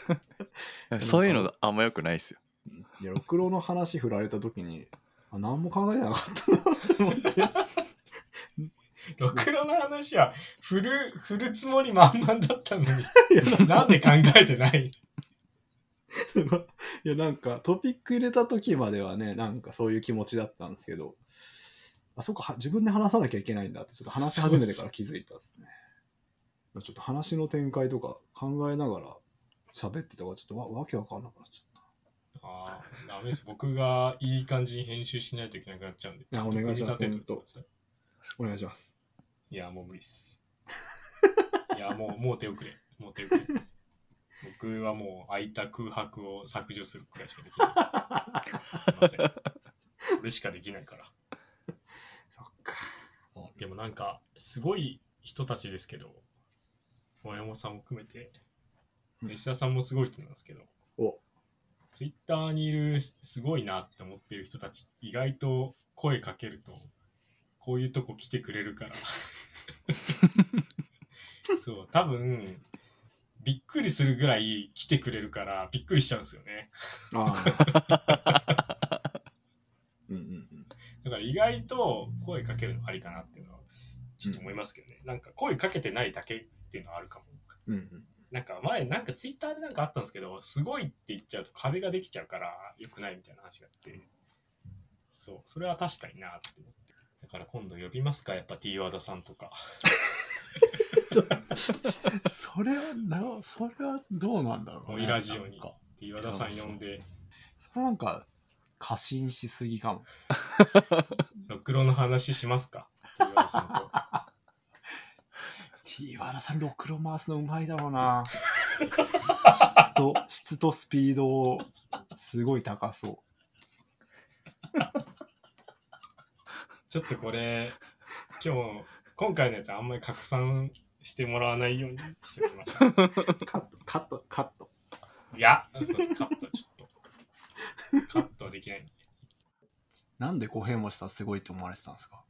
そういうのがあんま良くないですよ。いや、ろくろの話振られた時に、あ何も考えてなかったなって思って。ろくろの話は振る、振るつもり満々だったのに、なんで考えてない いやなんかトピック入れた時まではねなんかそういう気持ちだったんですけどあそっかは自分で話さなきゃいけないんだってちょっと話し始めてから気づいたですねちょっと話の展開とか考えながら喋ってたからちょっとわわけわかんなくなっちゃっああ、ダメです。僕がいい感じに編集しないといけなくなっちゃうんで。やお願いしますちゃんと組み立ててくださいたお願いしますいや、もう無理っす。いや、もう、もう手遅れ。もう手遅れ。僕はもう空いた空白を削除するくらいしかできない。すいません。それしかできないから。そっかでもなんか、すごい人たちですけど、大山さんも含めて、うん吉田さんもすごい人なんですけど、おツイッターにいるすごいなって思ってる人たち、意外と声かけると、こういうとこ来てくれるから。そう、多分、びっくりするぐらい来てくれるから、びっくりしちゃうんですよね。うんうんうんだから意外と声かけるのありかなっていうのは、ちょっと思いますけどね。なんか声かけてないだけっていうのはあるかも。うんうんなんか前、なんかツイッターでなんかあったんですけど、すごいって言っちゃうと壁ができちゃうから良くないみたいな話があって、そう、それは確かになって思って。だから今度呼びますか、やっぱ T 和田さんとか。それはなそれはどうなんだろう、モイラジオになんか。T 和田さん呼んで、それはなんか過信しすぎかも。ろくろの話しますか、和田さんと。さんろくろ回すのうまいだろうな。質と質とスピードをすごい高そ ちょっとこれ、今日、今回のやつあんまり拡散してもらわないようにしておきましょう。うカット カットカットいや、すいません、カットちょっと。カットはできない。なんで小平もさんすごいと思われてたんですか？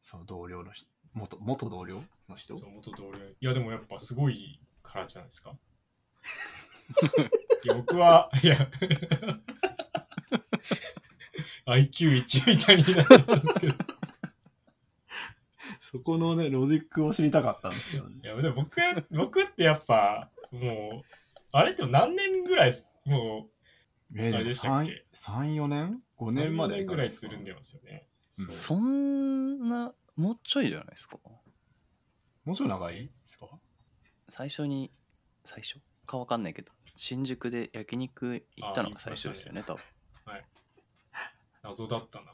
その同僚の人元元同僚の人？そう、元同僚。いや、でもやっぱすごいからじゃないですか。いや、僕は、いや、IQ1 みたいになっちゃったんですけど。そこのねロジックを知りたかったんですけどね。いや、でも僕、僕ってやっぱ、もう、あれって何年ぐらい、もえー、でもあれでしたっけ？34年？う、5年まで3年ぐらいすするんでますよね。うん。そんな、もうちょいじゃないですか？もうちょい長いですか？最初に、最初？かわかんないけど、新宿で焼肉行ったのが最初ですよね、多分。謎だったな。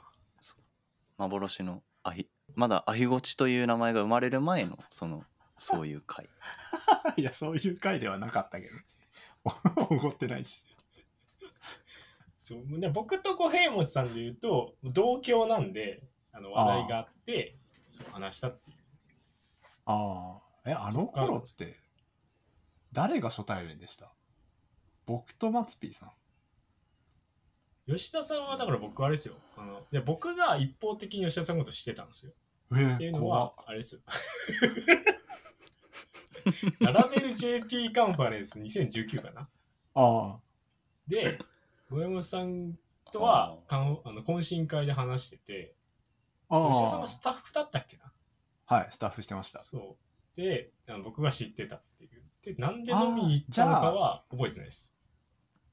幻のアヒ、まだアヒゴチという名前が生まれる前の、その、そういう回。いやそういう回ではなかったけど おごってないし。そうで僕と小平持さんで言うと、同郷なんで、あの話題があって、そう話したっていう。ああえあの頃って誰が初対面でした？僕とマツピーさん吉田さんはだから僕あれですよ。あのいや僕が一方的に吉田さんのこと知ってたんですよ。えっていうの怖は、あれですよ。ララベル JP カンファレンス2019かな。あで、小山さんとはかんあの懇親会で話してて、ああ吉田さんはスタッフだったっけなはいスタッフしてましたそう。で、あの僕が知ってたっていう。で、なんで飲みに行ったのかは覚えてないです。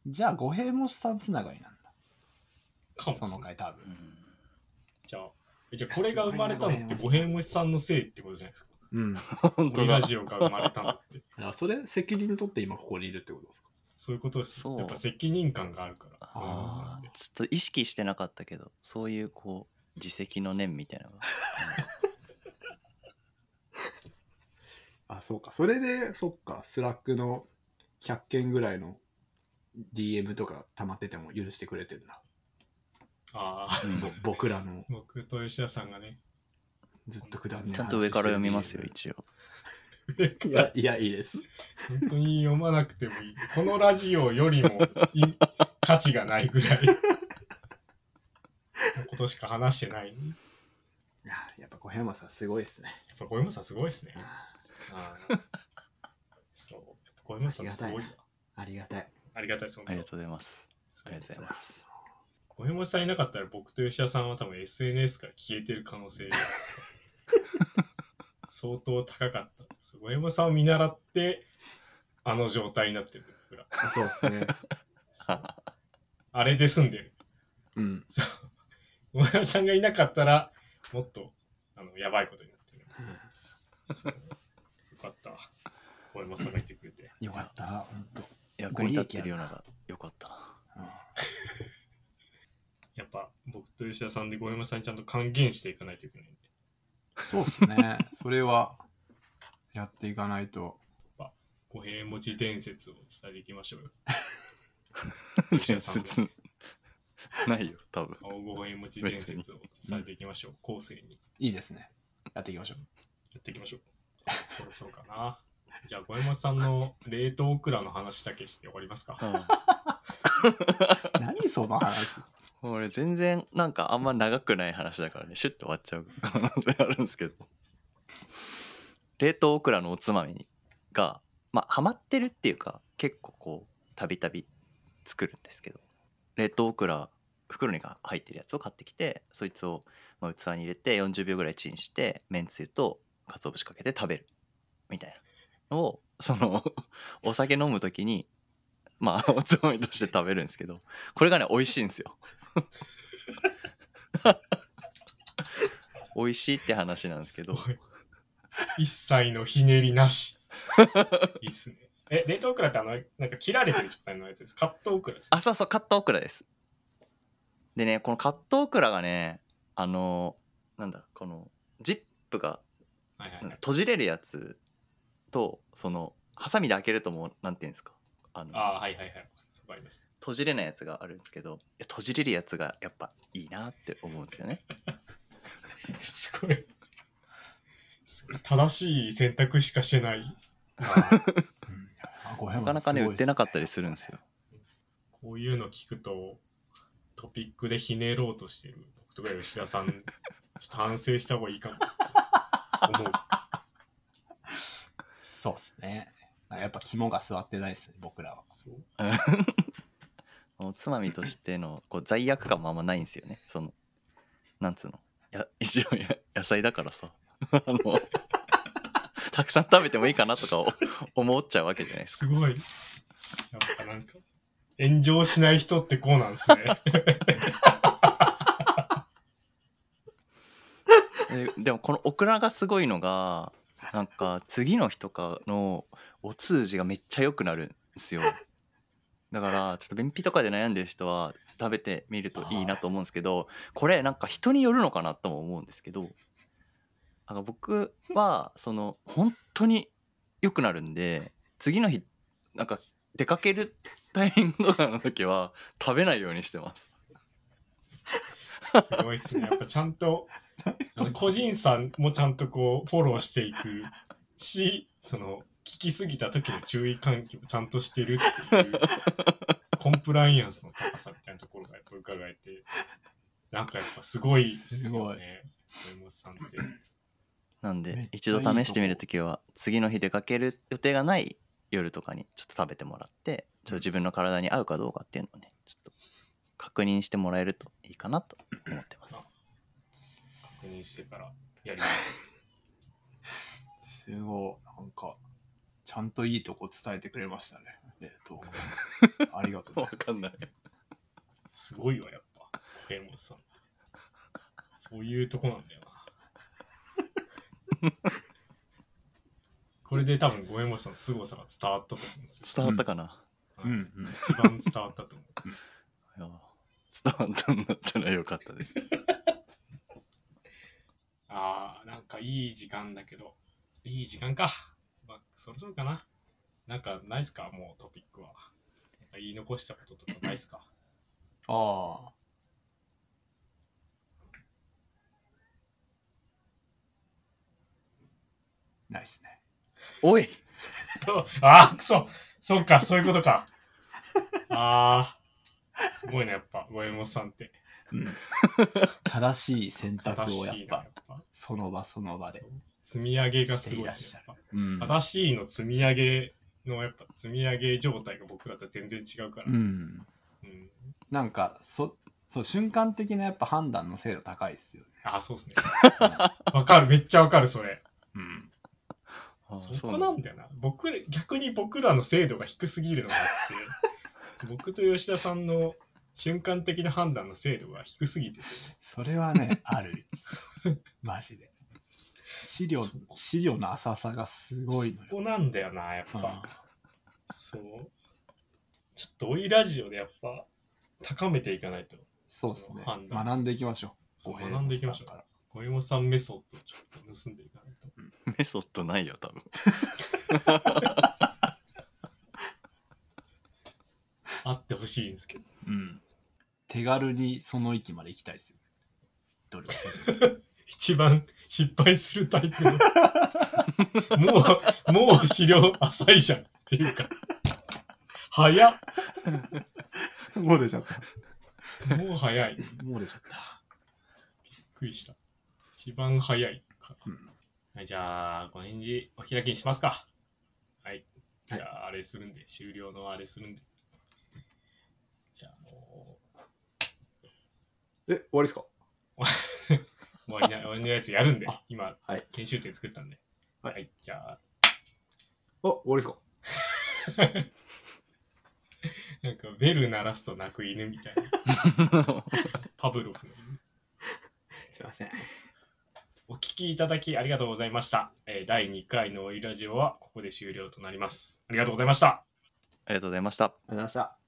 じゃあ五平もさんつながりなんかもしれない。の回多分じゃあ、えじゃあこれが生まれたのって五平虫さんのせいってことじゃないですか。うん本当。ラジオが生まれたのって。あそれ責任取って今ここにいるってことですか？そういうことですそうよ。やっぱ責任感があるから、あ。ちょっと意識してなかったけどそういうこう自責の念みたいなのが あそうかそれでそっかスラックの100件ぐらいの DM とか溜まってても許してくれてんだああ、ぼ僕らの。僕と吉田さんがね、ずっとくだんちゃんと上から読みますよ話一応。いやいやいいです。本当に読まなくてもいい。このラジオよりもい価値がないぐらい。のことしか話してない。やいややっぱ小山さんすごいですね。っぱ小山さんすごいですね。あー。そう。小山さんすごいわ。ありがたいありがたい。です、本当。ありがとうございます。ありがとうございます小山さんいなかったら僕と吉田さんは多分 SNS から消えてる可能性が 相当高かった。小山さんを見習って、あの状態になってる。僕らそうですねあれで住んでる。うん。小山さんがいなかったら、もっと、あの、やばいことになってる。よかったわ。小山さんがいてくれて。よかった本当役に立ってるようならよかったなやっぱ、僕と吉田さんで小山さんにちゃんと還元していかないといけないんで。そうっすねそれは やっていかないと五平餅伝説を伝えていきましょうよ。伝説ないよ多分青五平餅伝説を伝えていきましょう。後世にいいですねやっていきましょうやっていきましょう。そろそろかな。じゃあ、小山さんの冷凍オクラの話だけして終わりますか。何その話俺全然なんかあんま長くない話だからね。シュッと終わっちゃう可能性あるんですけど。冷凍オクラのおつまみがまあハマってるっていうか結構こうたびたび作るんですけど。冷凍オクラ袋に入ってるやつを買ってきてそいつをまあ器に入れて40秒ぐらいチンしてめんつゆと鰹節かけて食べる。みたいなのをその お酒飲む時にまあおつまみとして食べるんですけど。これがね美味しいんですよ。美味しいって話なんですけどすごい一切のひねりなし。いいっすね。え、冷凍オクラってあの、なんか切られてる状態のやつです。カットオクラです。あそうそうカットオクラですでねこのカットオクラがねあのなんだこのジップがはいはい閉じれるやつとそのハサミで開けるともうなんていうんですか？あのああ、はいはいはい。そこあります。閉じれないやつがあるんですけど閉じれるやつがやっぱいいなって思うんですよねすごい。正しい選択しかしてない。うんなかなかね売ってなかったりすするんですよこういうの聞くと、トピックでひねろうとしてる僕とか吉田さん、ちょっと反省した方がいいかも。思う。そうっすねやっぱ肝が座ってないですね僕らはそう。おつまみとしてのこう罪悪感もあんまないんですよねそのなんつうのや一応や野菜だからさ あのたくさん食べてもいいかなとかお思っちゃうわけじゃないですかすごい。やっぱなんか、炎上しない人ってこうなんですね。ででもこのオクラがすごいのがなんか次の日とかのお通じがめっちゃ良くなるんですよ だからちょっと便秘とかで悩んでる人は食べてみるといいなと思うんですけどこれなんか人によるのかなとも思うんですけどなんか僕はその本当に良くなるんで次の日なんか出かけるタイミングとかの時は食べないようにしてますすごいっすね。やっぱちゃんと、個人差もちゃんとこう、フォローしていくし、その、聞きすぎた時の注意喚起もちゃんとしてるっていう、コンプライアンスの高さみたいなところがやっぱ伺えて、なんかやっぱすごいですよね。小山さんって。なんで一度試してみるときは次の日出かける予定がない夜とかにちょっと食べてもらってちょっと自分の体に合うかどうかっていうのをねちょっと確認してもらえるといいかなと思ってます。確認してからやります。すごいなんかちゃんといいとこ伝えてくれましたね 冷凍ありがとうございますない。すごいわ、やっぱ、小山さん。そういうとこなんだよな。これで多分、小山さんの凄さが伝わったと思うんですよ。伝わったかな、うんうん一番伝わったと思う。いや伝わったんだったらよかったです。ああ、なんかいい時間だけど、いい時間か。まあ、それぞれかな？なんかないっすか？もうトピックは。言い残したこととかないっすか？ああ。ないっすね。おいあ あ、くそそっか、そういうことか。ああ、すごいね、やっぱ、五右衛門さんって。うん、正しい選択をやっぱぱ。その場その場で。積み上げがすごいですね。うん正しいの積み上げの、やっぱ積み上げ状態が僕らとは全然違うから。うん、うんなんかそそう瞬間的なやっぱ判断の精度高いっすよね。ああ、そうですね。わかる、めっちゃわかる、それ。うん、あそこなんだよな。僕ら、逆に僕らの精度が低すぎるのがあって、僕と吉田さんの瞬間的な判断の精度が低すぎてて、それはねあるマジで。資料そ資料の浅さがすごいのよ。そこなんだよな、やっうんぱ。そう。ちょっと追いラジオでやっぱ高めていかないと。そうですね学んでいきましょう。学んでいきましょう小山さんメソッドをちょっと盗んでいかないと。メソッドないよ、多分。あってほしいんですけど。うん。手軽にその域まで行きたいですよね。努力せず。一番失敗するタイプの。もう、もう資料浅いじゃんっていうか。早っ。もう出ちゃった。もう早い。びっもう出ちゃった。くりした。一番早いかはい、じゃあ、この辺でお開きにしますか。はい。じゃあ、あれするんで、終了のあれするんで。じゃあ、もえ、終わりですか？う、終わりな、終わりのやつやるんであ、今、はい。研修点作ったんで。はいはい、じゃあ、あ、終わりですか なんか、ベル鳴らすと鳴く犬みたいな。パブロフの犬。すいません。お聞きいただきありがとうございました。えー第2回のオイラジオはここで終了となります。ありがとうございました。ありがとうございました。ありがとうございました。